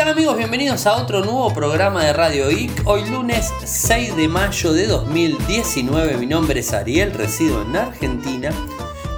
tal amigos? Bienvenidos a otro nuevo programa de Radio Geek. Hoy lunes 6 de mayo de 2019. Mi nombre es Ariel, resido en Argentina.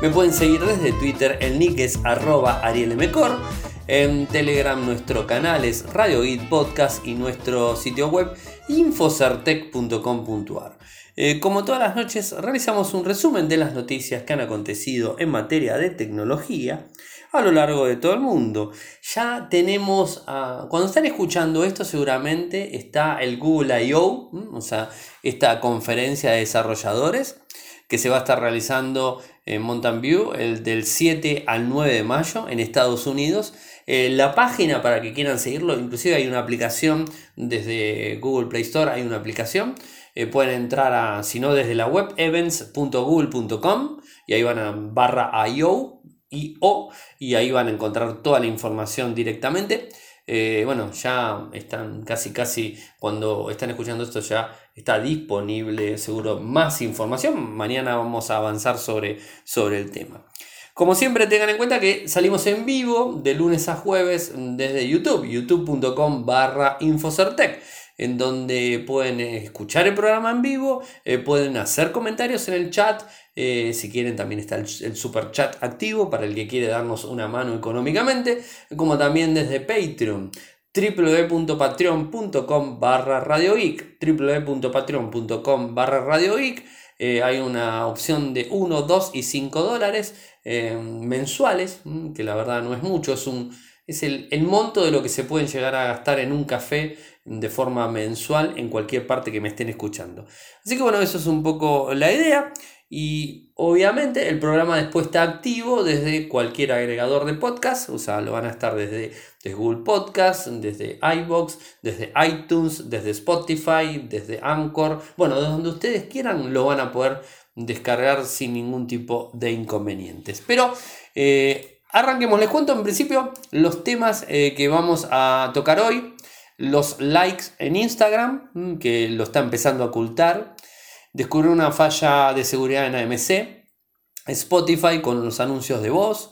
Me pueden seguir desde Twitter, el nick es arroba arielmcor. En Telegram nuestro canal es Radio Geek Podcast y nuestro sitio web infocertec.com.ar. Eh, como todas las noches realizamos un resumen de las noticias que han acontecido en materia de tecnología a lo largo de todo el mundo. Ya tenemos, cuando están escuchando esto seguramente está el Google I.O., o sea, esta conferencia de desarrolladores que se va a estar realizando en Mountain View el del 7 al 9 de mayo en Estados Unidos. Eh, la página para que quieran seguirlo, inclusive hay una aplicación desde Google Play Store, hay una aplicación. Eh, pueden entrar a, si no desde la web, events.google.com y ahí van a barra IO y, o, y ahí van a encontrar toda la información directamente. Eh, bueno, ya están casi, casi, cuando están escuchando esto ya está disponible seguro más información. Mañana vamos a avanzar sobre, sobre el tema. Como siempre tengan en cuenta que salimos en vivo de lunes a jueves desde YouTube, youtube.com barra Infocertec en donde pueden escuchar el programa en vivo, eh, pueden hacer comentarios en el chat, eh, si quieren también está el, super chat activo para el que quiere darnos una mano económicamente, como también desde Patreon www.patreon.com barra www.patreon.com barra eh, hay una opción de 1, 2 y 5 dólares mensuales, mm, que la verdad no es mucho, es, un, es el, el monto de lo que se pueden llegar a gastar en un café de forma mensual en cualquier parte que me estén escuchando. Así que bueno, eso es un poco la idea. Y obviamente el programa después está activo desde cualquier agregador de podcast, o sea, lo van a estar desde, Google Podcast, desde iBox, desde iTunes, desde Spotify, desde Anchor, bueno, de donde ustedes quieran lo van a poder descargar sin ningún tipo de inconvenientes. Pero eh, arranquemos, les cuento en principio los temas eh, que vamos a tocar hoy los likes en Instagram, mm, que lo está empezando a ocultar. Descubrió una falla de seguridad en AMC. Spotify con los anuncios de voz.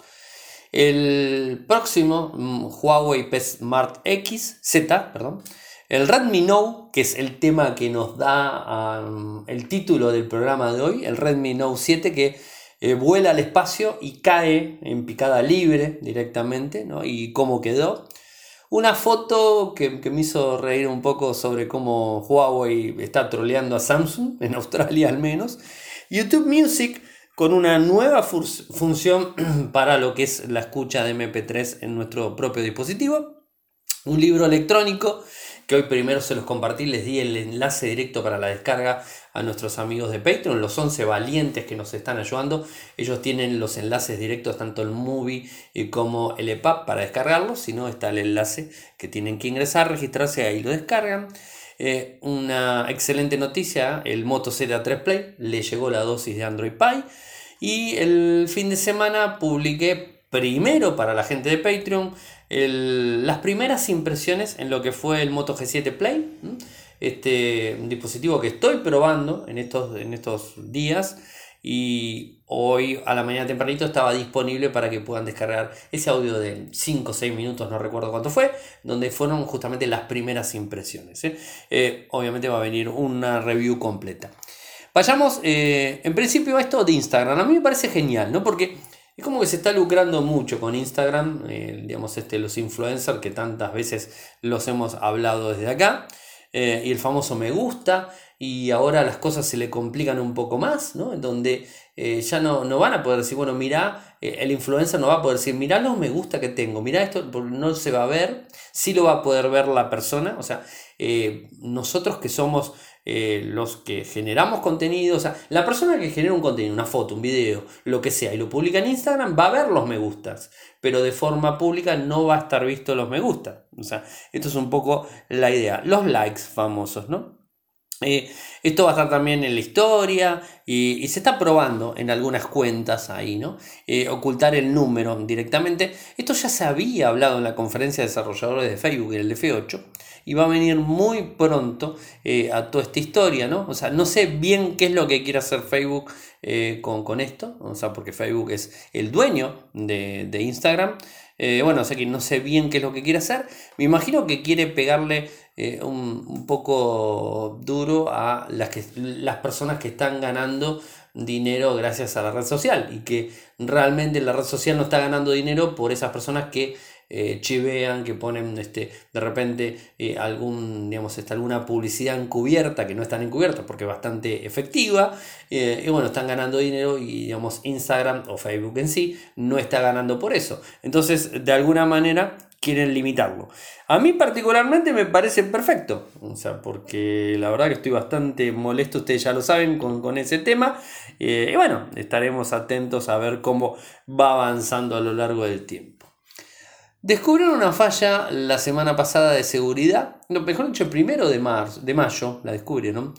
El próximo mm, Huawei P Smart X Z, perdón. El Redmi Note, que es el tema que nos da el título del programa de hoy, el Redmi Note 7 que eh, vuela al espacio y cae en picada libre directamente, ¿no? Y cómo quedó. Una foto que, me hizo reír un poco sobre cómo Huawei está troleando a Samsung, en Australia al menos. YouTube Music con una nueva función para lo que es la escucha de MP3 en nuestro propio dispositivo. Un libro electrónico que hoy primero se los compartí, les di el enlace directo para la descarga a nuestros amigos de Patreon, los 11 valientes que nos están ayudando. Ellos tienen los enlaces directos, tanto el Movie como el EPUB para descargarlo. Si no, está el enlace que tienen que ingresar, registrarse ahí lo descargan. Eh, una excelente noticia, el Moto Z3 Play le llegó la dosis de Android Pie. Y el fin de semana publiqué primero para la gente de Patreon las primeras impresiones en lo que fue el Moto G7 Play, este dispositivo que estoy probando en estos, en estos días y hoy a la mañana tempranito estaba disponible para que puedan descargar ese audio de 5 o 6 minutos, no recuerdo cuánto fue, donde fueron justamente las primeras impresiones. ¿eh? Eh, obviamente va a venir una review completa. Vayamos eh, en principio a esto de Instagram. A mí me parece genial, ¿no? Porque es como que se está lucrando mucho con Instagram, digamos, este, los influencers que tantas veces los hemos hablado desde acá, eh, y el famoso me gusta, y ahora las cosas se le complican un poco más, ¿no? En donde eh, ya no, no, van a poder decir, bueno, mira, el influencer no va a poder decir, mira los me gusta que tengo, mira esto, no se va a ver, sí lo va a poder ver la persona, o sea, nosotros que somos eh, los que generamos contenido, o sea, la persona que genera un contenido, una foto, un video, lo que sea, y lo publica en Instagram, va a ver los me gustas, pero de forma pública no va a estar visto los me gusta. O sea, esto es un poco la idea. Los likes famosos, ¿no? Eh, esto va a estar también en la historia y, se está probando en algunas cuentas ahí, ¿no? Eh, ocultar el número directamente. Esto ya se había hablado en la conferencia de desarrolladores de Facebook, el F8, y va a venir muy pronto eh, a toda esta historia, ¿no? O sea, no sé bien qué es lo que quiere hacer Facebook con, con, esto, o sea, porque Facebook es el dueño de, de Instagram. bueno, o sea que no sé bien qué es lo que quiere hacer. Me imagino que quiere pegarle eh, un, poco duro a las, que, las personas que están ganando dinero gracias a la red social y que realmente la red social no está ganando dinero por esas personas que eh, chivean, que ponen este, de repente eh, algún, digamos, está alguna publicidad encubierta que no están encubiertas porque es bastante efectiva y bueno, están ganando dinero y digamos Instagram o Facebook en sí no está ganando por eso. Entonces, de alguna manera quieren limitarlo. A mí particularmente me parece perfecto, o sea, porque la verdad que estoy bastante molesto, ustedes ya lo saben, con, ese tema. Eh, y bueno, estaremos atentos a ver cómo va avanzando a lo largo del tiempo. Descubrieron una falla la semana pasada de seguridad, no, mejor dicho, el primero de, marzo, de mayo la descubrieron,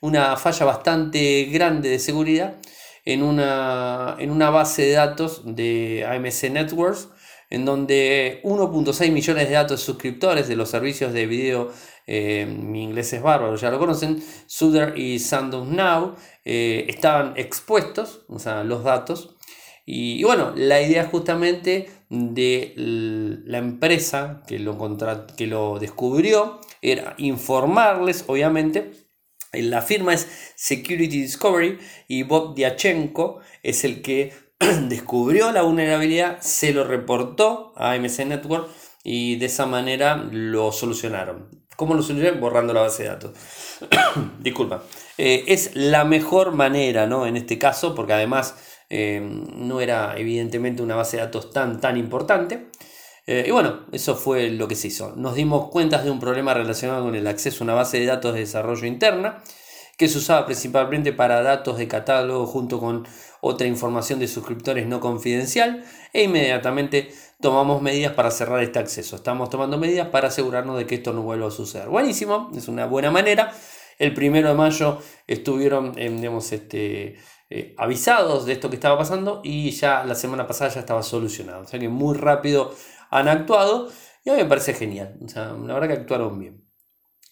una falla bastante grande de seguridad en una, en una base de datos de AMC Networks en donde 1.6 millones de datos suscriptores de los servicios de video, eh, mi inglés es bárbaro, ya lo conocen, Suder y Sandoz Now, eh, estaban expuestos, o sea, los datos. Y, bueno, la idea justamente de la empresa que lo, que lo descubrió era informarles, obviamente, la firma es Security Discovery y Bob Diachenko es el que descubrió la vulnerabilidad, se lo reportó a AMC Network y de esa manera lo solucionaron. ¿Cómo lo solucionaron? Borrando la base de datos. Disculpa. Eh, es la mejor manera, ¿no? En este caso, porque además eh, no era evidentemente una base de datos tan, tan importante. Eh, y bueno, eso fue lo que se hizo. Nos dimos cuenta de un problema relacionado con el acceso a una base de datos de desarrollo interna que se usaba principalmente para datos de catálogo junto con otra información de suscriptores no confidencial e inmediatamente tomamos medidas para cerrar este acceso. Estamos tomando medidas para asegurarnos de que esto no vuelva a suceder. Buenísimo, es una buena manera. El primero de mayo estuvieron eh, este, eh, avisados de esto que estaba pasando y ya la semana pasada ya estaba solucionado. O sea que muy rápido han actuado y a mí me parece genial. O sea, la verdad que actuaron bien.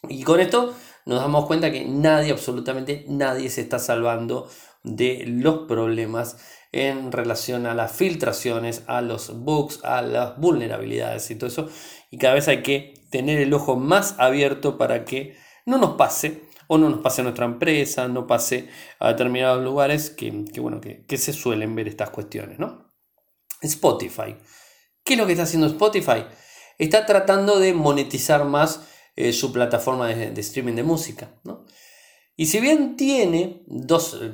Y con esto nos damos cuenta que nadie, absolutamente nadie se está salvando de los problemas en relación a las filtraciones, a los bugs, a las vulnerabilidades y todo eso. Y cada vez hay que tener el ojo más abierto para que no nos pase o no nos pase a nuestra empresa, no pase a determinados lugares que, bueno, que, se suelen ver estas cuestiones. ¿no? Spotify. ¿Qué es lo que está haciendo Spotify? Está tratando de monetizar más eh, su plataforma de, streaming de música. ¿no? Y si bien tiene dos eh,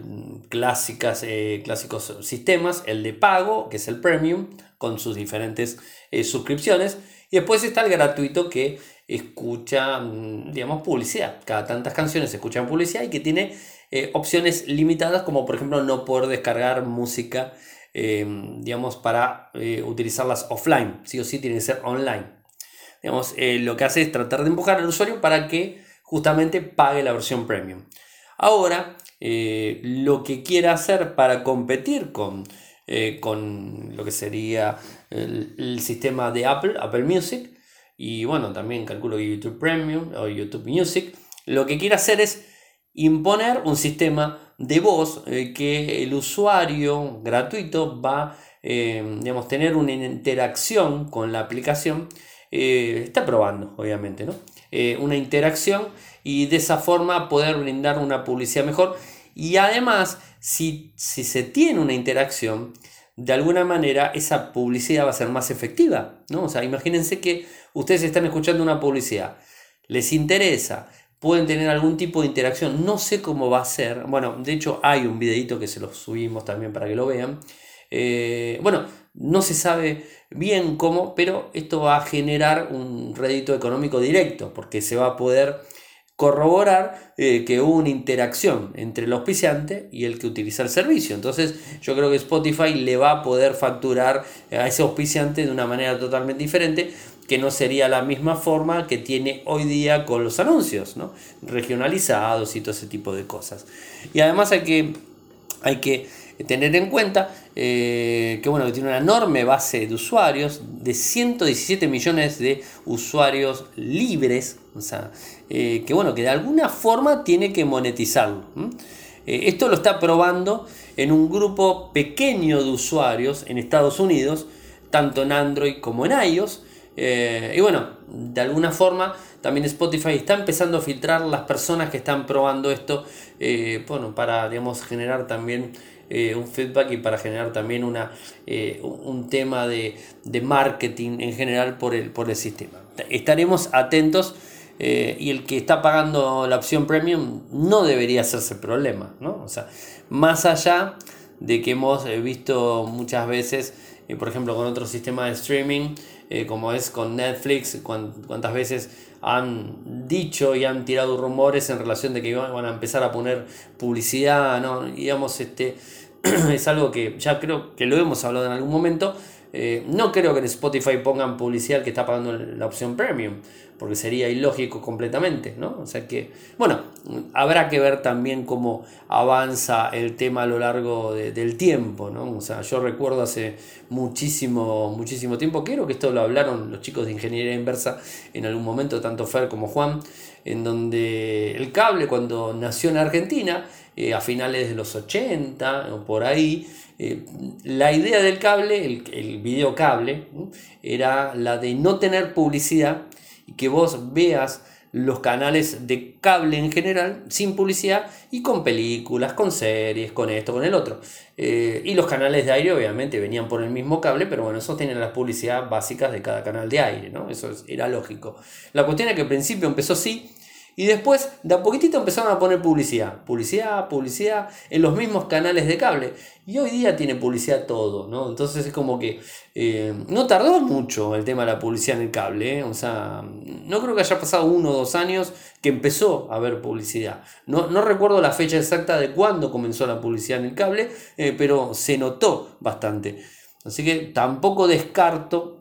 clásicas, eh, clásicos sistemas, el de pago, que es el premium, con sus diferentes suscripciones, y después está el gratuito que escucha, mm, digamos, publicidad. Cada tantas canciones se escuchan publicidad y que tiene opciones limitadas, como por ejemplo no poder descargar música, digamos, para utilizarlas offline. Sí o sí tiene que ser online. Digamos, lo que hace es tratar de empujar al usuario para que justamente pague la versión premium. Ahora, eh, lo que quiera hacer para competir con, eh, con lo que sería el, sistema de Apple, Apple Music, y bueno, también calculo YouTube Premium o YouTube Music, lo que quiere hacer es imponer un sistema de voz eh, que el usuario gratuito va a digamos, tener una interacción con la aplicación. está probando, obviamente, ¿no? Eh, una interacción y de esa forma poder brindar una publicidad mejor. Y además, si, si se tiene una interacción, de alguna manera esa publicidad va a ser más efectiva. ¿no? O sea, imagínense que ustedes están escuchando una publicidad, les interesa, pueden tener algún tipo de interacción, no sé cómo va a ser. Bueno, de hecho hay un videito que se lo subimos también para que lo vean. Eh, bueno, no se sabe bien cómo, pero esto va a generar un rédito económico directo, porque se va a poder corroborar eh, que hubo una interacción entre el auspiciante y el que utiliza el servicio. Entonces yo creo que Spotify le va a poder facturar a ese auspiciante de una manera totalmente diferente que no sería la misma forma que tiene hoy día con los anuncios, ¿no? regionalizados y todo ese tipo de cosas. Y además hay que, hay que tener en cuenta eh, que, bueno, tiene una enorme base de usuarios, de 117 millones de usuarios libres, o sea, eh, que bueno, que de alguna forma tiene que monetizarlo. Eh, esto lo está probando en un grupo pequeño de usuarios en Estados Unidos, tanto en Android como en iOS. y bueno, de alguna forma también Spotify está empezando a filtrar las personas que están probando esto, bueno, para digamos, generar también eh, un feedback y para generar también una, eh, un tema de, marketing en general por el, por el sistema. Estaremos atentos eh, y el que está pagando la opción premium no debería hacerse problema, ¿no? O sea, más allá de que hemos visto muchas veces, por ejemplo, con otro sistema de streaming, como es con Netflix, cuántas veces han dicho y han tirado rumores en relación de que van a empezar a poner publicidad, ¿no? digamos, este, es algo que ya creo que lo hemos hablado en algún momento. Eh, no creo que en Spotify pongan publicidad que está pagando la opción premium, porque sería ilógico completamente, ¿no? O sea que, bueno, habrá que ver también cómo avanza el tema a lo largo del tiempo, ¿no? O sea, yo recuerdo hace muchísimo, muchísimo tiempo, creo que esto lo hablaron los chicos de ingeniería inversa en algún momento, tanto Fer como Juan, en donde el cable cuando nació en Argentina, eh, a finales de los 80 o por ahí, eh, la idea del cable, el, el videocable, era la de no tener publicidad y que vos veas los canales de cable en general sin publicidad y con películas, con series, con esto, con el otro. Eh, y los canales de aire obviamente venían por el mismo cable, pero bueno, esos tienen las publicidades básicas de cada canal de aire, ¿no? Eso era lógico. La cuestión es que al principio empezó así y después, de a poquitito empezaron a poner publicidad, publicidad, publicidad en los mismos canales de cable. Y hoy día tiene publicidad todo, ¿no? Entonces es como que eh, no tardó mucho el tema de la publicidad en el cable, ¿eh? O sea, no creo que haya pasado uno o dos años que empezó a haber publicidad. No, no recuerdo la fecha exacta de cuándo comenzó la publicidad en el cable, eh, pero se notó bastante. Así que tampoco descarto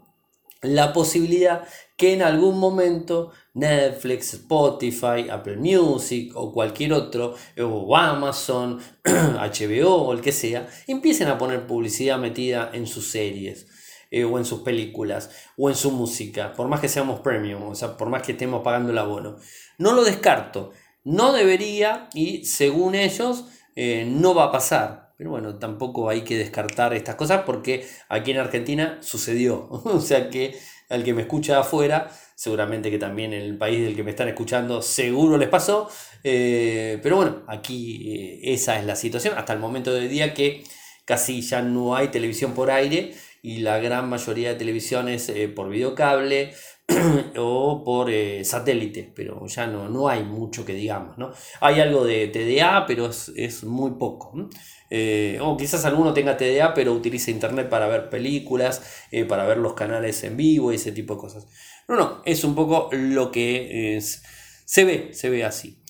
la posibilidad que en algún momento Netflix, Spotify, Apple Music o cualquier otro, o Amazon, HBO o el que sea, empiecen a poner publicidad metida en sus series. Eh, o en sus películas, o en su música, por más que seamos premium, o sea, por más que estemos pagando el abono. No lo descarto, no debería y según ellos eh, no va a pasar. Pero bueno, tampoco hay que descartar estas cosas porque aquí en Argentina sucedió. o sea que al que me escucha afuera, seguramente que también en el país del que me están escuchando seguro les pasó. Eh, pero bueno, aquí eh, esa es la situación hasta el momento del día que casi ya no hay televisión por aire y la gran mayoría de televisiones eh, por videocable o por satélite, pero ya no, no hay mucho que digamos. ¿no? Hay algo de TDA, pero es, es muy poco. Eh, o quizás alguno tenga TDA pero utilice internet para ver películas, eh, para ver los canales en vivo y ese tipo de cosas. No, no, es un poco lo que es, se ve, se ve así.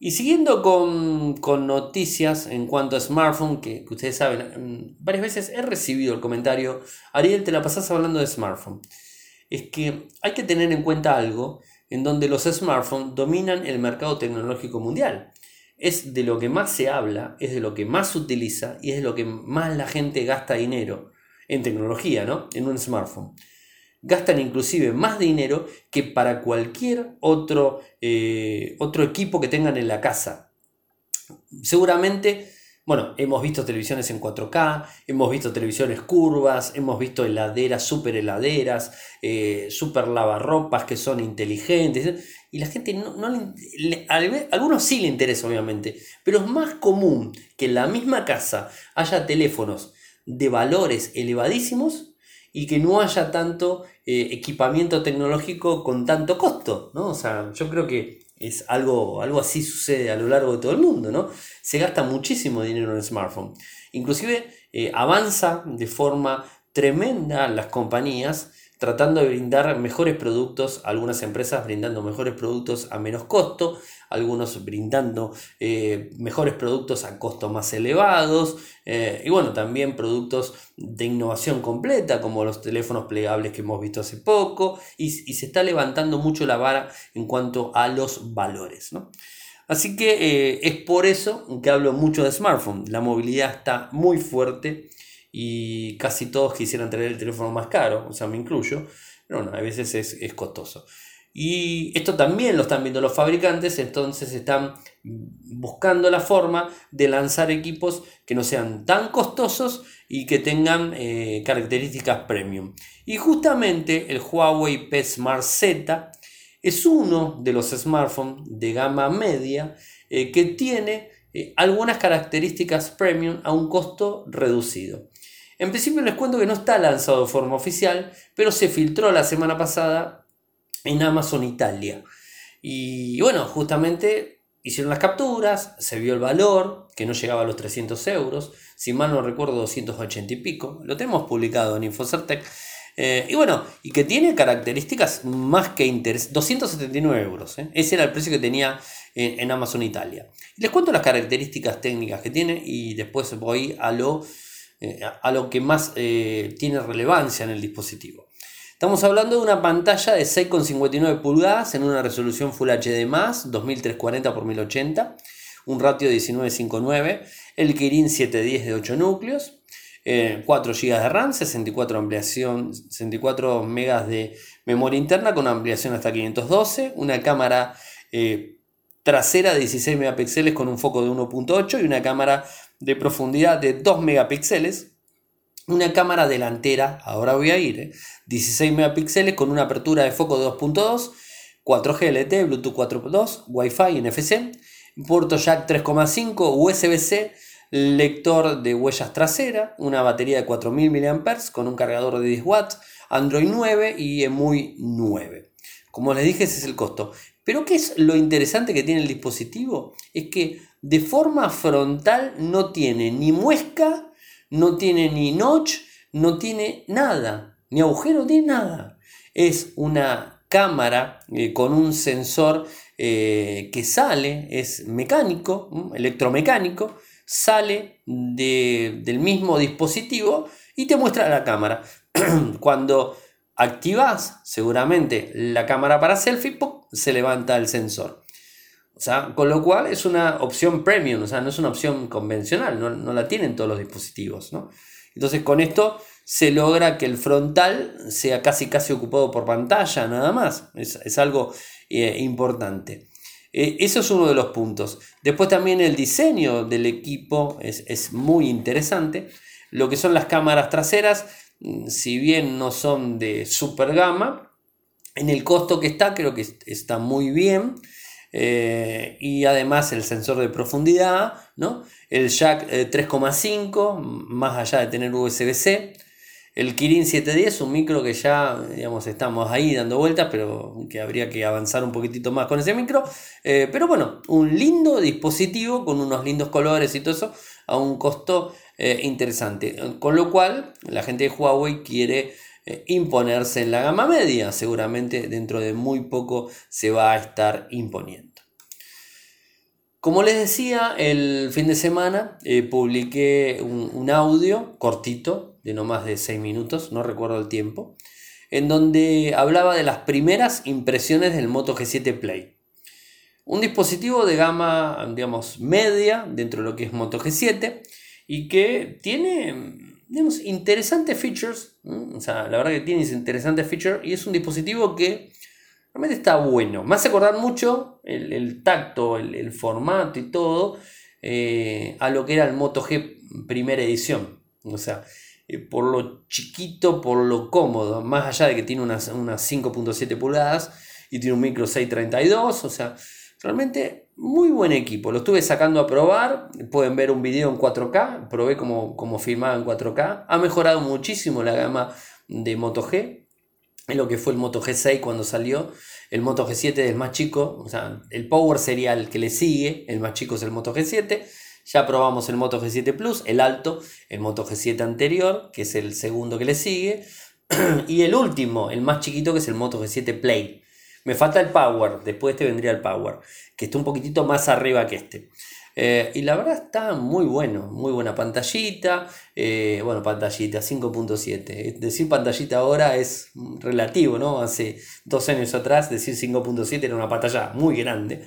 Y siguiendo con, noticias en cuanto a smartphone, que, ustedes saben, mm, varias veces he recibido el comentario, Ariel, te la pasas hablando de smartphone. Es que hay que tener en cuenta algo en donde los smartphones dominan el mercado tecnológico mundial es de lo que más se habla, es de lo que más se utiliza y es de lo que más la gente gasta dinero en tecnología, ¿no? En un smartphone. Gastan inclusive más dinero que para cualquier otro, eh, otro equipo que tengan en la casa. Seguramente bueno, hemos visto televisiones en 4K, hemos visto televisiones curvas, hemos visto heladeras, super heladeras, eh, super lavarropas que son inteligentes. Y la gente no, le, algunos sí le interesa obviamente, pero es más común que en la misma casa haya teléfonos de valores elevadísimos y que no haya tanto eh, equipamiento tecnológico con tanto costo, ¿no? O sea, yo creo que es algo, algo así sucede a lo largo de todo el mundo, ¿no? Se gasta muchísimo dinero en el smartphone. Inclusive eh, avanza de forma tremenda las compañías tratando de brindar mejores productos, algunas empresas brindando mejores productos a menos costo, algunos brindando eh, mejores productos a costos más elevados eh, y bueno, también productos de innovación completa como los teléfonos plegables que hemos visto hace poco y, se está levantando mucho la vara en cuanto a los valores. Así que eh, es por eso que hablo mucho de smartphone. La movilidad está muy fuerte y casi todos quisieran tener el teléfono más caro, o sea, me incluyo, pero no, a veces es, es costoso. Y esto también lo están viendo los fabricantes, entonces están buscando la forma de lanzar equipos que no sean tan costosos y que tengan eh, características premium. Y justamente el Huawei P Smart Z es uno de los smartphones de gama media eh, que tiene eh, algunas características premium a un costo reducido. En principio les cuento que no está lanzado de forma oficial, pero se filtró la semana pasada en Amazon Italia. Y bueno, justamente hicieron las capturas, se vio el valor, que no llegaba a los 300 euros, si mal no recuerdo 280 y pico, lo tenemos publicado en Infocertec. Eh, y bueno, y que tiene características más que interesantes. 279 euros. ¿eh? Ese era el precio que tenía en, Amazon Italia. Les cuento las características técnicas que tiene y después voy a lo eh, a lo que más eh, tiene relevancia en el dispositivo. Estamos hablando de una pantalla de 6,59 pulgadas en una resolución Full HD+, 2340 x 1080, un ratio de 1959, el Kirin 710 de 8 núcleos, 4 GB de RAM, 64, ampliación, 64 MB de memoria interna con ampliación hasta 512, una cámara eh, trasera de 16 megapíxeles con un foco de 1.8 y una cámara de profundidad de 2 megapíxeles, una cámara delantera, ahora voy a ir, 16 ¿eh? megapíxeles con una apertura de foco de 2.2, 4G LTE, Bluetooth 4.2, Wi-Fi, NFC, puerto jack 3.5, USB-C, lector de huellas trasera, una batería de 4000 mAh con un cargador de 10 watts, Android 9 y EMUI 9. Como les dije, ese es el costo. Pero ¿qué es lo interesante que tiene el dispositivo? Es que de forma frontal no tiene ni muesca, no tiene ni notch, no tiene nada, ni agujero, tiene nada. Es una cámara eh, con un sensor eh, que sale, es mecánico, electromecánico, sale del mismo dispositivo y te muestra la cámara. Cuando activas seguramente la cámara para selfie, se levanta el sensor. O sea, con lo cual es una opción premium, o sea, no es una opción convencional, no, la tienen todos los dispositivos, ¿no? Entonces con esto se logra que el frontal sea casi casi ocupado por pantalla, nada más. Es, algo eh, importante. Eh, eso es uno de los puntos. Después también el diseño del equipo es, es muy interesante. Lo que son las cámaras traseras, mm, si bien no son de super gama, en el costo que está creo que está muy bien. Eh, y además el sensor de profundidad, ¿no? el jack 3,5 eh, más allá de tener USB-C, el Kirin 710, un micro que ya digamos, estamos ahí dando vueltas, pero que habría que avanzar un poquitito más con ese micro. Eh, pero bueno, un lindo dispositivo con unos lindos colores y todo eso a un costo interesante. Con lo cual, la gente de Huawei quiere imponerse en la gama media. Seguramente dentro de muy poco se va a estar imponiendo. Como les decía, el fin de semana eh, publiqué un, audio cortito, de no más de 6 minutos, no recuerdo el tiempo, en donde hablaba de las primeras impresiones del Moto G7 Play. Un dispositivo de gama, digamos, media dentro de lo que es Moto G7 y que tiene tenemos interesantes features. O sea, la verdad que tiene interesantes features y es un dispositivo que realmente está bueno. Me hace acordar mucho el, tacto, el, formato y todo eh, a lo que era el Moto G primera edición. O sea, eh, por lo chiquito, por lo cómodo, más allá de que tiene unas, unas 5.7 pulgadas y tiene un micro 632, o sea, Realmente muy buen equipo. Lo estuve sacando a probar. Pueden ver un video en 4K. Probé como, como filmaba en 4K. Ha mejorado muchísimo la gama de Moto G. Es lo que fue el Moto G6 cuando salió. El Moto G7 es más chico. O sea, el Power sería el que le sigue. El más chico es el Moto G7. Ya probamos el Moto G7 Plus, el alto, el Moto G7 anterior, que es el segundo que le sigue. y el último, el más chiquito, que es el Moto G7 Play. Me falta el Power, después de este vendría el Power, que está un poquitito más arriba que este. Eh, y la verdad está muy bueno, muy buena pantallita, eh, bueno, pantallita 5.7. Decir pantallita ahora es relativo, ¿no? Hace dos años atrás decir 5.7 era una pantalla muy grande,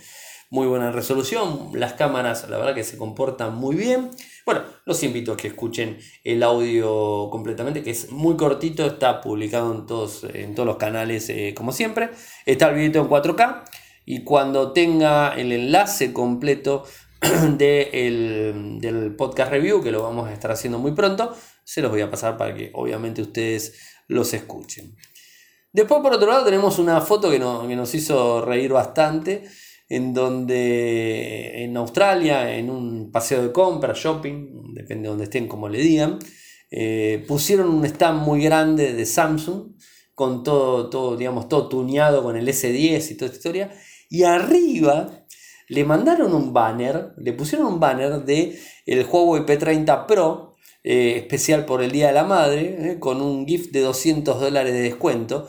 muy buena resolución, las cámaras la verdad que se comportan muy bien. Bueno, los invito a que escuchen el audio completamente, que es muy cortito, está publicado en todos, en todos los canales eh, como siempre. Está el video en 4K y cuando tenga el enlace completo del podcast review, que lo vamos a estar haciendo muy pronto, se los voy a pasar para que obviamente ustedes los escuchen. Después, por otro lado, tenemos una foto que, nos hizo reír bastante, en donde en Australia, en un paseo de compra, shopping, depende de donde estén, como le digan, eh, pusieron un stand muy grande de Samsung, con todo, todo, digamos, todo tuneado con el S10 y toda esta historia, y arriba le mandaron un banner, le pusieron un banner de el Huawei P30 Pro, eh, especial por el Día de la Madre, eh, con un gift de 200 dólares de descuento.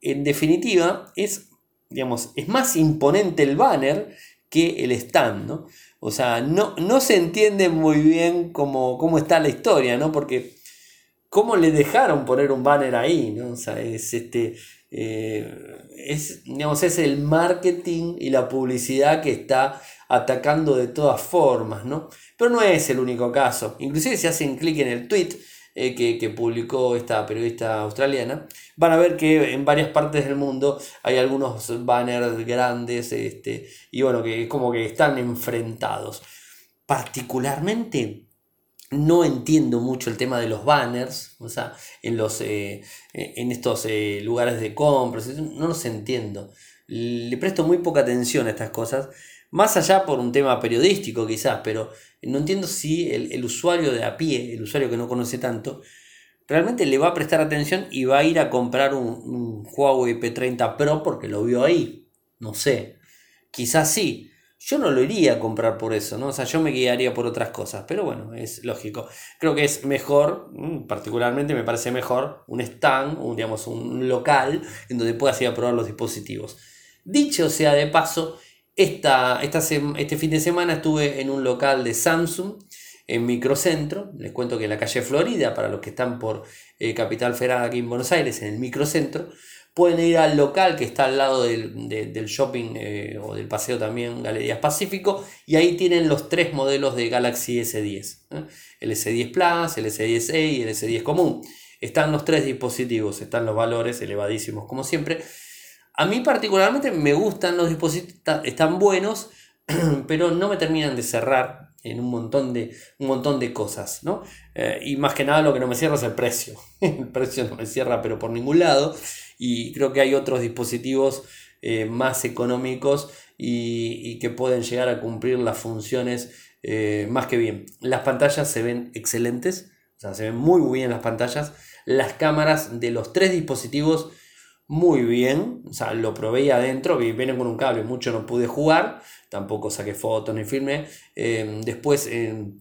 En definitiva, es, digamos, es más imponente el banner que el stand, ¿no? O sea, no, no se entiende muy bien cómo, cómo está la historia, ¿no? Porque cómo le dejaron poner un banner ahí, ¿no? O sea, es este eh, es, digamos, es el marketing y la publicidad que está atacando de todas formas, ¿no? Pero no es el único caso. Inclusive si hacen clic en el tweet eh, que, publicó esta periodista australiana, van a ver que en varias partes del mundo hay algunos banners grandes este, y bueno, que como que están enfrentados. Particularmente no entiendo mucho el tema de los banners, o sea, en, los, eh, en estos eh, lugares de compras, no los entiendo. Le presto muy poca atención a estas cosas, más allá por un tema periodístico quizás, pero no entiendo si el, usuario de a pie, el usuario que no conoce tanto, realmente le va a prestar atención y va a ir a comprar un, Huawei P30 Pro porque lo vio ahí. No sé, quizás sí, yo no lo iría a comprar por eso, ¿no? O sea, yo me guiaría por otras cosas, pero bueno, es lógico. Creo que es mejor, mm, particularmente me parece mejor, un stand, digamos, un local en donde puedas ir a probar los dispositivos. Dicho sea de paso, esta, este fin de semana estuve en un local de Samsung en Microcentro, les cuento que en la calle Florida, para los que están por eh, Capital Federal aquí en Buenos Aires, en el Microcentro, Pueden ir al local que está al lado del, shopping eh, o del paseo también, Galerías Pacífico, y ahí tienen los tres modelos de Galaxy S10. ¿eh? El S10 Plus, el S10e y el S10 común. Están los tres dispositivos, están los valores elevadísimos como siempre. A mí particularmente me gustan los dispositivos, están buenos, pero no me terminan de cerrar en un montón de, un montón de cosas, ¿no? Eh, y más que nada lo que no me cierra es el precio. el precio no me cierra, pero por ningún lado. Y creo que hay otros dispositivos eh, más económicos y, que pueden llegar a cumplir las funciones eh, más que bien. Las pantallas se ven excelentes, o sea, se ven muy bien las pantallas. Las cámaras de los tres dispositivos muy bien, o sea, lo probé adentro, vienen con un cable, mucho no pude jugar, tampoco saqué fotos ni filmé. Eh, después, en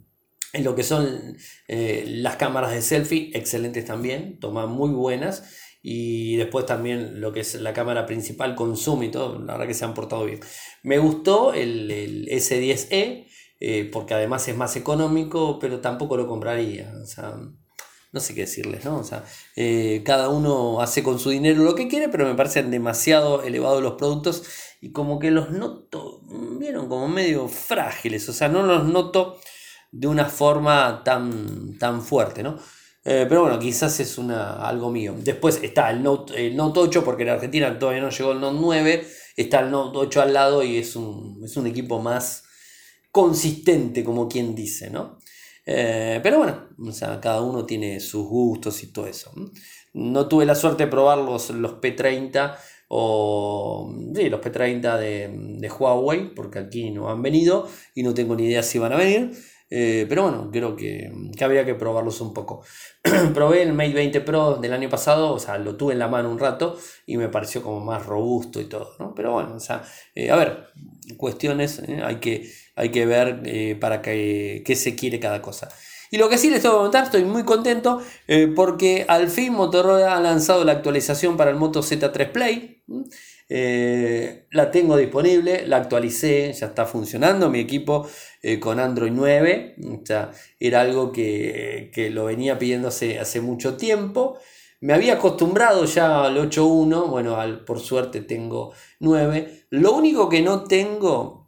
lo que son eh, las cámaras de selfie, excelentes también, toman muy buenas. Y después también lo que es la cámara principal con zoom y todo, la verdad que se han portado bien. Me gustó el, S10e, eh, porque además es más económico, pero tampoco lo compraría. O sea, no sé qué decirles, ¿no? O sea, eh, cada uno hace con su dinero lo que quiere, pero me parecen demasiado elevados los productos y como que los noto, vieron, como medio frágiles, o sea, no los noto de una forma tan, tan fuerte, ¿no? Eh, pero bueno, quizás es una, algo mío. Después está el Note, el Note 8, porque en Argentina todavía no llegó el Note 9, está el Note 8 al lado y es un, es un equipo más consistente, como quien dice, ¿no? Eh, pero bueno, o sea, cada uno tiene sus gustos y todo eso. No tuve la suerte de probar los, los P30 o sí, los P30 de, de, Huawei, porque aquí no han venido y no tengo ni idea si van a venir. Eh, pero bueno, creo que, que, habría que probarlos un poco. Probé el Mate 20 Pro del año pasado, o sea, lo tuve en la mano un rato y me pareció como más robusto y todo, ¿no? Pero bueno, o sea, eh, a ver, cuestiones, hay que hay que ver eh, para qué, se quiere cada cosa. Y lo que sí les tengo que contar, estoy muy contento eh, porque al fin Motorola ha lanzado la actualización para el Moto Z3 Play. Eh, la tengo disponible, la actualicé, ya está funcionando mi equipo con Android 9. O era algo que, lo venía pidiendo hace, hace, mucho tiempo. Me había acostumbrado ya al 8.1, bueno, al, por suerte tengo 9. Lo único que no tengo,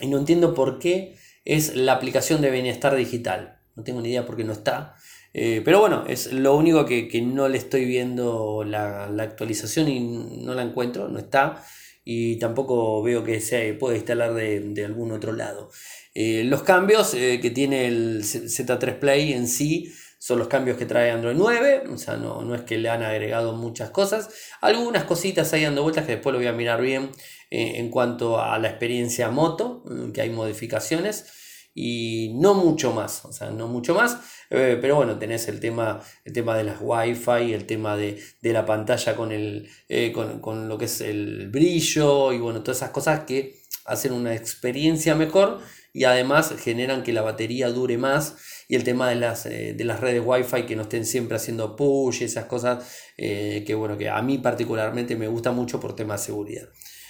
y no entiendo por qué, es la aplicación de bienestar digital. No tengo ni idea por qué no está. Eh, pero bueno, es lo único que, no le estoy viendo la, actualización y no la encuentro, no está. Y tampoco veo que se puede instalar de, algún otro lado. Eh, los cambios eh, que tiene el Z3 Play en sí son los cambios que trae Android 9, o sea, no, no es que le han agregado muchas cosas, algunas cositas ahí dando vueltas que después lo voy a mirar bien en cuanto a la experiencia moto, que hay modificaciones y no mucho más, o sea, no mucho más, eh, pero bueno, tenés el tema, el tema de las wifi, el tema de, la pantalla con, el, eh, con, lo que es el brillo y bueno, todas esas cosas que hacen una experiencia mejor y además generan que la batería dure más y el tema de las, eh, de las redes wifi que no estén siempre haciendo push, esas cosas que bueno, que a mí particularmente me gusta mucho por tema de seguridad.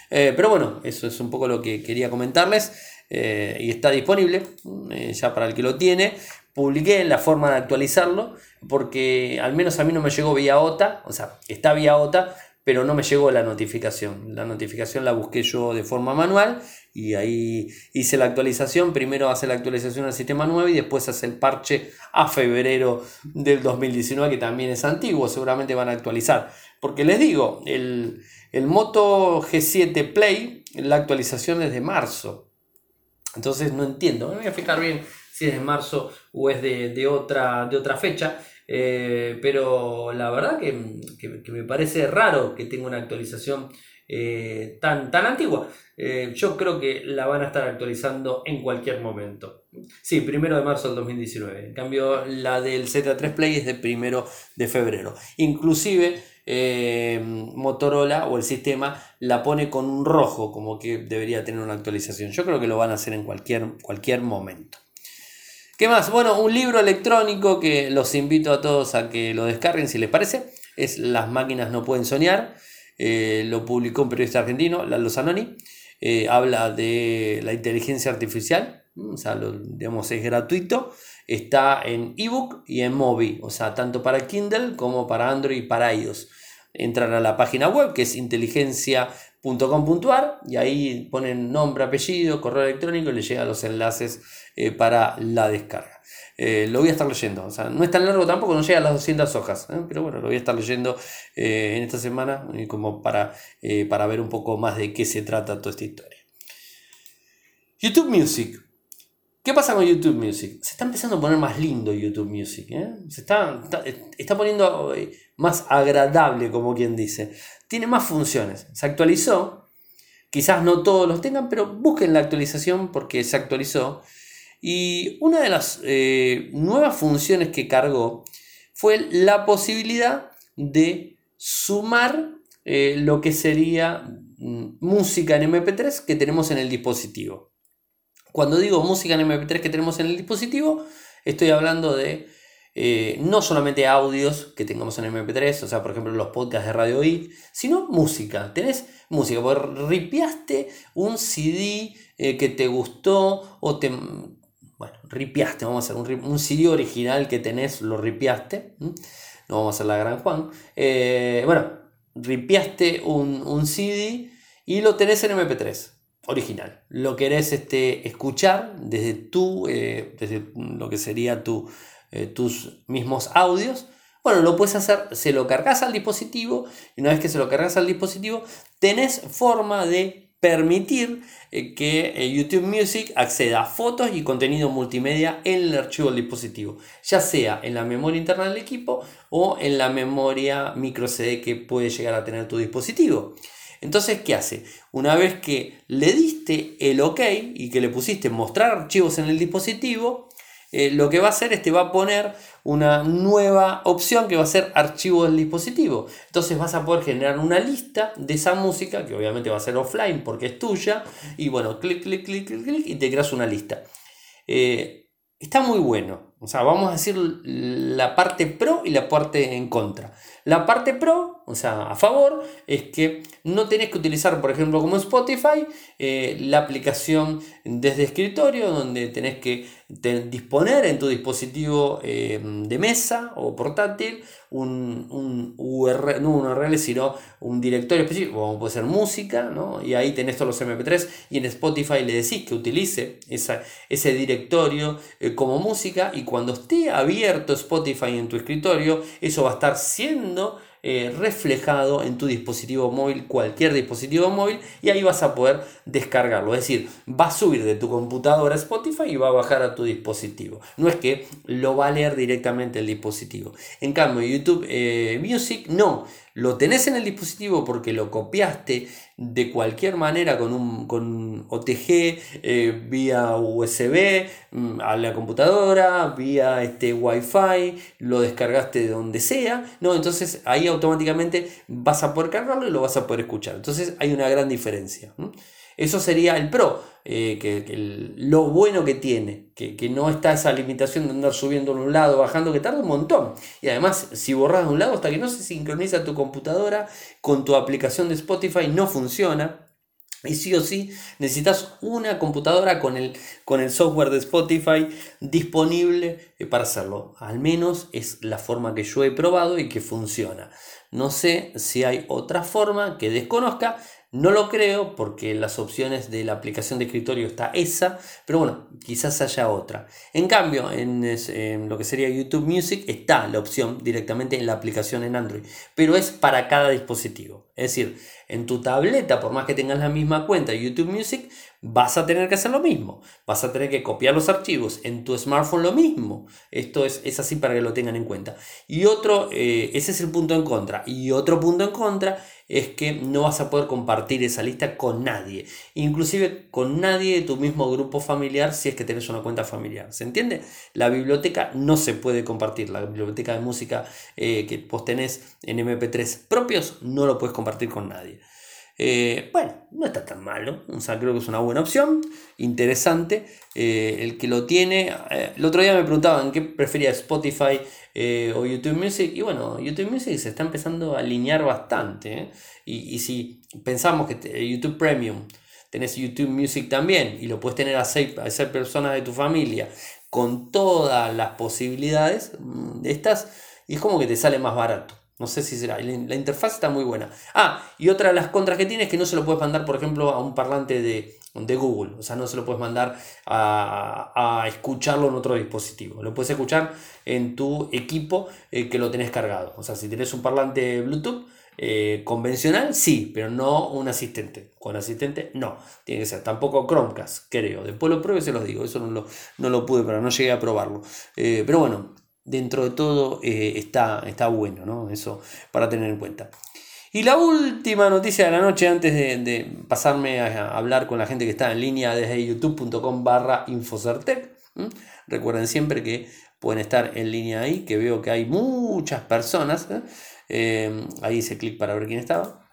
pero bueno, eso es un poco lo que quería comentarles. Eh, y está disponible eh, ya para el que lo tiene. Publiqué la forma de actualizarlo porque al menos a mí no me llegó vía OTA, o sea, está vía OTA, pero no me llegó la notificación. La notificación la busqué yo de forma manual y ahí hice la actualización. Primero hace la actualización al sistema 9 y después hace el parche a febrero del 2019, que también es antiguo, seguramente van a actualizar. Porque les digo, el, el Moto G7 Play, la actualización es de marzo. Entonces no entiendo, me voy a fijar bien si es de marzo o es de, otra, de otra fecha. Eh, pero la verdad que, me parece raro que tenga una actualización eh, tan, tan antigua. Eh, yo creo que la van a estar actualizando en cualquier momento. Sí, primero de marzo del 2019. En cambio, la del Z3 Play es de primero de febrero. Inclusive Motorola o el sistema la pone con un rojo, como que debería tener una actualización. Yo creo que lo van a hacer en cualquier, cualquier momento. ¿Qué más? Bueno, un libro electrónico que los invito a todos a que lo descarguen si les parece. Es Las máquinas no pueden soñar. Eh, lo publicó un periodista argentino, Lalo Zanoni. Eh, habla de la inteligencia artificial. O sea, digamos, es gratuito. Está en ebook y en Mobi, o sea, tanto para Kindle como para Android y para iOS. Entran a la página web que es inteligencia.com.ar y ahí ponen nombre, apellido, correo electrónico y les llegan los enlaces eh, para la descarga. Eh, lo voy a estar leyendo, o sea, no es tan largo tampoco, no llega a las 200 hojas, ¿eh? pero bueno, lo voy a estar leyendo en esta semana como para, para ver un poco más de qué se trata toda esta historia. YouTube Music. ¿Qué pasa con YouTube Music? Se está empezando a poner más lindo YouTube Music. ¿eh? Se está, está, poniendo eh, más agradable, como quien dice. Tiene más funciones. Se actualizó. Quizás no todos los tengan, pero busquen la actualización porque se actualizó. Y una de las eh, nuevas funciones que cargó fue la posibilidad de sumar lo que sería mm, música en MP3 que tenemos en el dispositivo. Cuando digo música en MP3 que tenemos en el dispositivo, estoy hablando de eh, no solamente audios que tengamos en MP3, o sea, por ejemplo, los podcasts de Radio I, sino música. Tenés música, porque ripiaste un CD eh, que te gustó o te. Bueno, ripiaste, vamos a hacer un, CD original que tenés, lo ripiaste. No vamos a hacer la gran Juan. Eh, bueno, ripiaste un, un CD y lo tenés en MP3 original. Lo querés este, escuchar desde tú, eh, desde lo que sería tu, eh, tus mismos audios. Bueno, lo puedes hacer, se lo cargas al dispositivo y una vez que se lo cargas al dispositivo, tenés forma de permitir eh, que YouTube Music acceda a fotos y contenido multimedia en el archivo del dispositivo, ya sea en la memoria interna del equipo o en la memoria micro CD que puede llegar a tener tu dispositivo. Entonces, ¿qué hace? Una vez que le diste el OK y que le pusiste mostrar archivos en el dispositivo, eh, lo que va a hacer es te va a poner una nueva opción que va a ser archivo del dispositivo. Entonces vas a poder generar una lista de esa música, que obviamente va a ser offline porque es tuya, y bueno, clic, clic, clic, clic, clic, y te creas una lista. Eh, está muy bueno. O sea, vamos a decir la parte pro y la parte en contra. La parte pro, o sea, a favor, es que no tenés que utilizar, por ejemplo, como Spotify, eh, la aplicación desde escritorio, donde tenés que disponer en tu dispositivo eh, de mesa o portátil un, un URL, no un URL, sino un directorio específico, como puede ser música, ¿no? y ahí tenés todos los MP3, y en Spotify le decís que utilice esa, ese directorio eh, como música, y cuando esté abierto Spotify en tu escritorio, eso va a estar siendo eh, reflejado en tu dispositivo móvil, cualquier dispositivo móvil, y ahí vas a poder descargarlo. Es decir, va a subir de tu computadora a Spotify y va a bajar a tu dispositivo. No es que lo va a leer directamente el dispositivo. En cambio, YouTube eh, Music no lo tenés en el dispositivo porque lo copiaste de cualquier manera con un con OTG, eh, vía USB mm, a la computadora, vía este Wi-Fi, lo descargaste de donde sea, no, entonces ahí automáticamente vas a poder cargarlo y lo vas a poder escuchar. Entonces hay una gran diferencia. Eso sería el pro, eh, que, lo bueno que tiene, que, no está esa limitación de andar subiendo de un lado, bajando, que tarda un montón. Y además, si borras de un lado, hasta que no se sincroniza tu computadora con tu aplicación de Spotify, no funciona. Y sí o sí necesitas una computadora con el, con el software de Spotify disponible eh, para hacerlo. Al menos es la forma que yo he probado y que funciona. No sé si hay otra forma que desconozca, no lo creo porque las opciones de la aplicación de escritorio está esa, pero bueno, quizás haya otra. En cambio, en, lo que sería YouTube Music está la opción directamente en la aplicación en Android, pero es para cada dispositivo. Es decir, en tu tableta, por más que tengas la misma cuenta YouTube Music, vas a tener que hacer lo mismo. Vas a tener que copiar los archivos. En tu smartphone lo mismo. Esto es, es así para que lo tengan en cuenta. Y otro, eh, ese es el punto en contra. Y otro punto en contra es que no vas a poder compartir esa lista con nadie, inclusive con nadie de tu mismo grupo familiar si es que tienes una cuenta familiar. ¿Se entiende? La biblioteca no se puede compartir, la biblioteca de música eh, que vos tenés en MP3 propios no lo puedes compartir con nadie. Eh, bueno, no está tan malo, o sea, creo que es una buena opción, interesante. Eh, el que lo tiene, el otro día me preguntaban qué prefería Spotify eh, o YouTube Music. Y bueno, YouTube Music se está empezando a alinear bastante. ¿eh? Y, si pensamos que YouTube Premium, tenés YouTube Music también y lo puedes tener a seis, a personas de tu familia con todas las posibilidades mm, de estas, y es como que te sale más barato. No sé si será. La, interfaz está muy buena. Ah, y otra de las contras que tiene es que no se lo puedes mandar, por ejemplo, a un parlante de, de Google. O sea, no se lo puedes mandar a, escucharlo en otro dispositivo. Lo puedes escuchar en tu equipo eh, que lo tenés cargado. O sea, si tienes un parlante Bluetooth eh, convencional, sí, pero no un asistente. Con asistente, no. Tiene que ser tampoco Chromecast, creo. Después lo pruebe se los digo. Eso no lo, no lo pude, pero no llegué a probarlo. Eh, pero bueno, dentro de todo está, está bueno, ¿no? Eso para tener en cuenta. Y la última noticia de la noche, antes de, pasarme a, hablar con la gente que está en línea desde youtube.com barra infocertec. Recuerden siempre que pueden estar en línea ahí, que veo que hay muchas personas. ¿eh? Eh, ahí hice clic para ver quién estaba.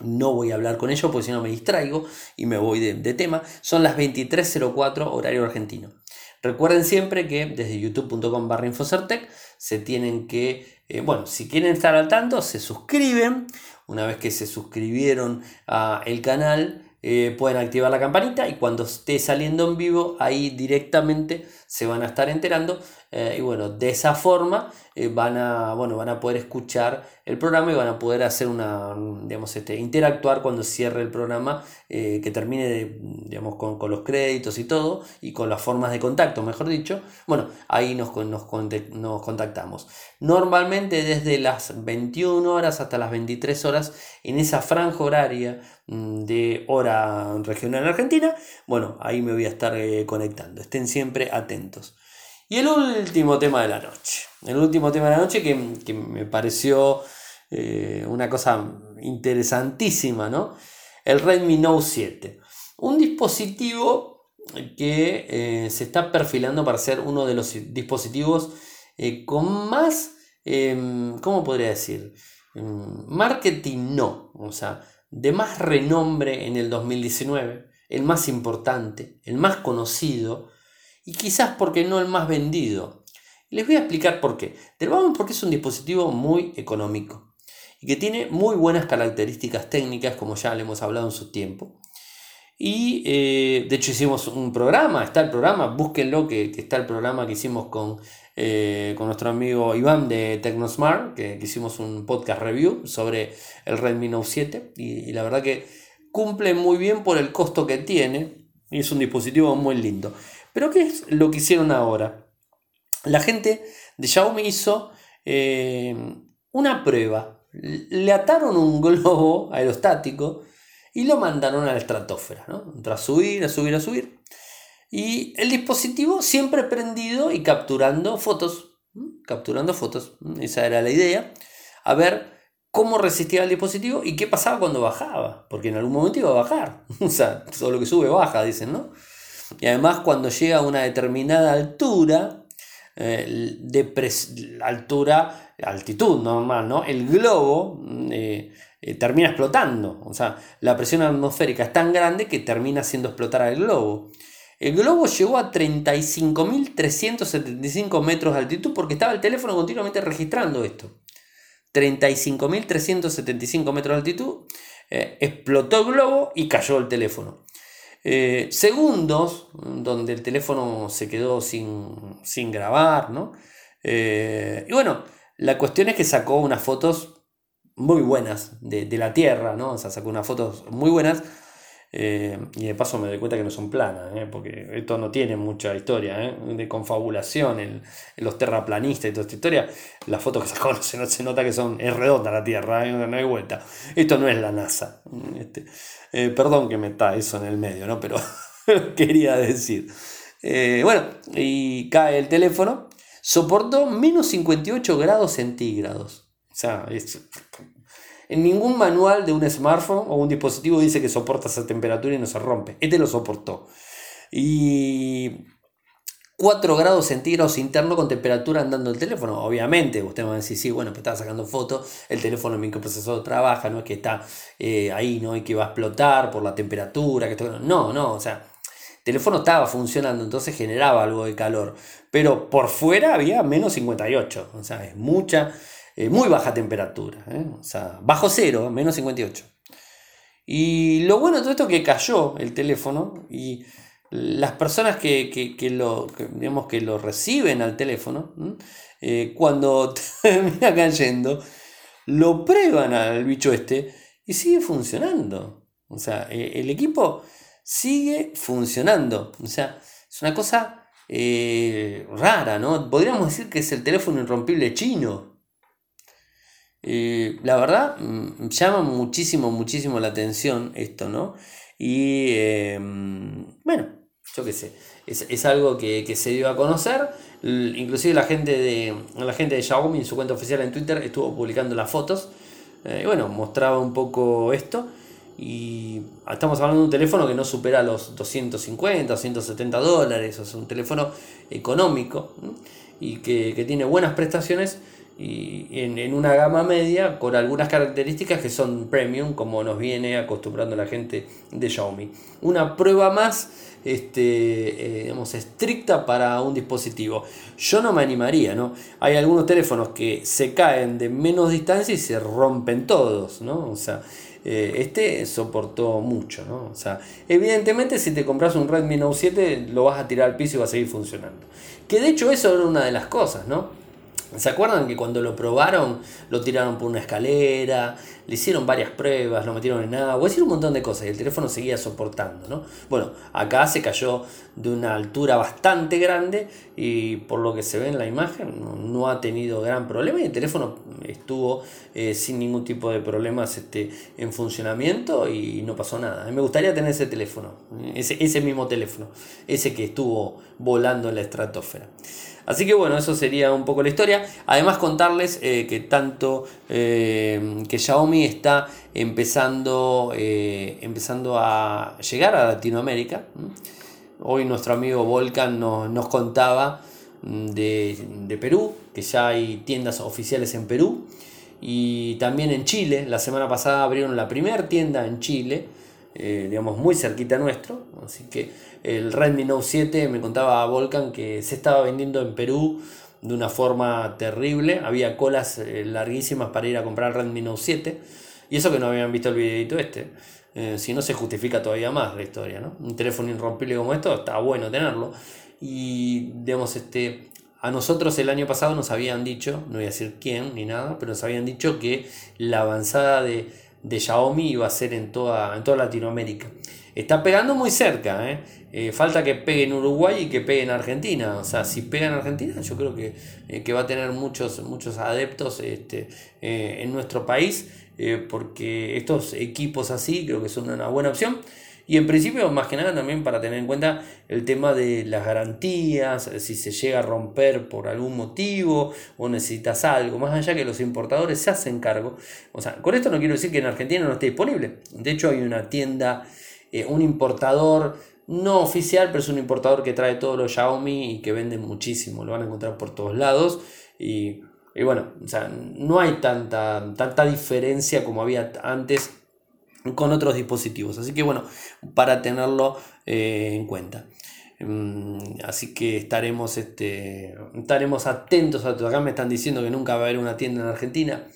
No voy a hablar con ellos porque si no me distraigo y me voy de, tema. Son las 23.04 horario argentino. Recuerden siempre que desde youtube.com barra infocertec se tienen que, eh, bueno, si quieren estar al tanto, se suscriben. Una vez que se suscribieron al canal, eh, pueden activar la campanita y cuando esté saliendo en vivo, ahí directamente se van a estar enterando eh, y bueno, de esa forma eh, van, a, bueno, van a poder escuchar el programa y van a poder hacer una, digamos, este, interactuar cuando cierre el programa, que termine digamos, con, los créditos y todo, y con las formas de contacto, mejor dicho. Bueno, ahí nos, nos, nos contactamos. Normalmente desde las 21 horas hasta las 23 horas, en esa franja horaria de hora regional argentina, bueno, ahí me voy a estar conectando. Estén siempre atentos. Y el último tema de la noche. El último tema de la noche que, me pareció eh, una cosa interesantísima, ¿no? El Redmi Note 7. Un dispositivo que eh, se está perfilando para ser uno de los dispositivos eh, con más, em, ¿cómo podría decir? Em, marketing no, o sea, de más renombre en el 2019, el más importante, el más conocido, y quizás porque no el más vendido. Les voy a explicar por qué. Del vamos porque es un dispositivo muy económico y que tiene muy buenas características técnicas, como ya le hemos hablado en su tiempo. Y eh, de hecho hicimos un programa, está el programa, búsquenlo, que, que está el programa que hicimos con, eh, con nuestro amigo Iván de Tecnosmart, que, hicimos un podcast review sobre el Redmi Note 7. Y, y, la verdad que cumple muy bien por el costo que tiene. Y es un dispositivo muy lindo. Pero ¿qué es lo que hicieron ahora? La gente de Xiaomi hizo eh, una prueba. Le ataron un globo aerostático y lo mandaron a la estratosfera, ¿no? a subir, a subir, a subir. Y el dispositivo siempre prendido y capturando fotos, capturando fotos, esa era la idea, a ver cómo resistía el dispositivo y qué pasaba cuando bajaba, porque en algún momento iba a bajar, o sea, todo lo que sube baja, dicen, ¿no? Y además cuando llega a una determinada altura, eh, altura, altitud normal, ¿no? El globo eh, eh, termina explotando. O sea, la presión atmosférica es tan grande que termina haciendo explotar al globo. El globo llegó a 35.375 metros de altitud porque estaba el teléfono continuamente registrando esto. 35.375 metros de altitud, explotó el globo y cayó el teléfono. Eh, segundos donde el teléfono se quedó sin, sin grabar, ¿no? Eh, y bueno, la cuestión es que sacó unas fotos muy buenas de, de la Tierra, ¿no? O sea, sacó unas fotos muy buenas eh, y de paso me doy cuenta que no son planas, ¿eh? porque esto no tiene mucha historia ¿eh? de confabulación en, los terraplanistas y toda esta historia. Las fotos que sacó se, se nota que son, es redonda la Tierra, no hay vuelta. Esto no es la NASA. Este, perdón que me está eso en el medio, ¿no? pero quería decir. bueno, y cae el teléfono, soportó menos 58 grados centígrados. O sea, es en ningún manual de un smartphone o un dispositivo dice que soporta esa temperatura y no se rompe. Este lo soportó. Y 4 grados centígrados interno con temperatura andando el teléfono. Obviamente, usted va a decir, sí, bueno, pues estaba sacando fotos, el teléfono el microprocesador trabaja, no es que está eh, ahí, ¿no? Y que va a explotar por la temperatura. Que No, no, o sea, el teléfono estaba funcionando, entonces generaba algo de calor. Pero por fuera había menos 58, o sea, es mucha eh, muy baja temperatura, ¿eh? o sea, bajo cero, menos 58. Y lo bueno de todo esto es que cayó el teléfono y las personas que, lo, digamos, que lo reciben al teléfono, eh, cuando termina cayendo, lo prueban al bicho este y sigue funcionando. O sea, el equipo sigue funcionando. O sea, es una cosa rara, ¿no? Podríamos decir que es el teléfono irrompible chino la verdad, mm, llama muchísimo, muchísimo la atención esto, ¿no? Y em, bueno, yo qué sé, es, algo que, se dio a conocer. Inclusive la gente, de, la gente de Xiaomi en su cuenta oficial en Twitter estuvo publicando las fotos. Eh, y bueno, mostraba un poco esto. Y estamos hablando de un teléfono que no supera los 250, 270 dólares. es un teléfono económico y que, que tiene buenas prestaciones y en, una gama media con algunas características que son premium como nos viene acostumbrando la gente de Xiaomi. Una prueba más este, eh, estricta para un dispositivo. Yo no me animaría, ¿no? Hay algunos teléfonos que se caen de menos distancia y se rompen todos, ¿no? O sea, eh, este soportó mucho, ¿no? O sea, evidentemente si te compras un Redmi Note 7 lo vas a tirar al piso y va a seguir funcionando. Que de hecho eso era una de las cosas, ¿no? ¿Se acuerdan que cuando lo probaron lo tiraron por una escalera, le hicieron varias pruebas, lo metieron en agua, hicieron un montón de cosas y el teléfono seguía soportando, ¿no? Bueno, acá se cayó de una altura bastante grande y por lo que se ve en la imagen no, ha tenido gran problema y el teléfono estuvo eh, sin ningún tipo de problemas este, en funcionamiento y no pasó nada. Me gustaría tener ese teléfono, ese, ese mismo teléfono, ese que estuvo volando en la estratosfera. Así que bueno, eso sería un poco la historia. Además contarles eh, que tanto eh, que Xiaomi está empezando, eh, empezando a llegar a Latinoamérica. Hoy nuestro amigo Volcan nos, contaba mm, de, Perú, que ya hay tiendas oficiales en Perú. Y también en Chile, la semana pasada abrieron la primera tienda en Chile, digamos muy cerquita nuestro. Así que el Redmi Note 7 me contaba Volcan que se estaba vendiendo en Perú de una forma terrible. Había colas eh, larguísimas para ir a comprar Redmi Note 7. Y eso que no habían visto el videito este. Eh, si no se justifica todavía más la historia, ¿no? Un teléfono irrompible como esto, está bueno tenerlo. Y, digamos, este, a nosotros el año pasado nos habían dicho, no voy a decir quién ni nada, pero nos habían dicho que la avanzada de, de Xiaomi iba a ser en toda, en toda Latinoamérica. Está pegando muy cerca, ¿eh? Eh, falta que pegue en Uruguay y que pegue en Argentina. O sea, si pega en Argentina, yo creo que, que va a tener muchos, muchos adeptos este, en nuestro país. Eh, porque estos equipos así creo que son una buena opción. Y en principio, más que nada, también para tener en cuenta el tema de las garantías, si se llega a romper por algún motivo o necesitas algo, más allá que los importadores se hacen cargo. O sea, con esto no quiero decir que en Argentina no esté disponible. De hecho, hay una tienda, eh, un importador no oficial, pero es un importador que trae todos los Xiaomi y que vende muchísimo. Lo van a encontrar por todos lados. Y y bueno, o sea, no hay tanta, tanta diferencia como había antes con otros dispositivos. Así que bueno, para tenerlo eh, en cuenta. Mm, así que estaremos, este, estaremos atentos a todo. Acá me están diciendo que nunca va a haber una tienda en Argentina.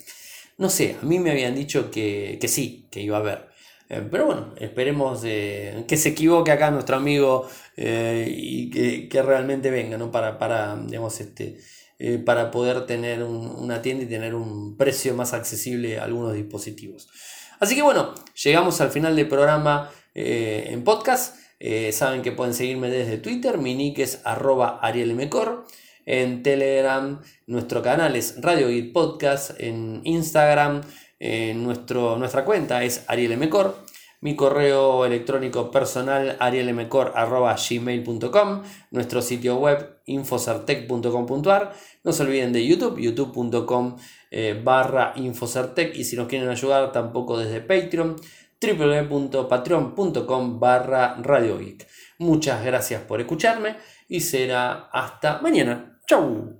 No sé, a mí me habían dicho que, sí, que iba a haber. Eh, pero bueno, esperemos eh, que se equivoque acá nuestro amigo y que, que, realmente venga, ¿no? Para, para digamos, este, para poder tener una tienda y tener un precio más accesible a algunos dispositivos. Así que bueno, llegamos al final del programa eh, en podcast. Eh, saben que pueden seguirme desde Twitter, mi nick es arroba arielmcor. En Telegram, nuestro canal es Radio Git Podcast. En Instagram, nuestro, nuestra cuenta es arielmcor. Mi correo electrónico personal arielmcor.gmail.com Nuestro sitio web infocertec.com.ar No se olviden de YouTube, youtube.com eh, barra infocertec y si nos quieren ayudar tampoco desde Patreon www.patreon.com barra radiogeek. Muchas gracias por escucharme y será hasta mañana. Chau.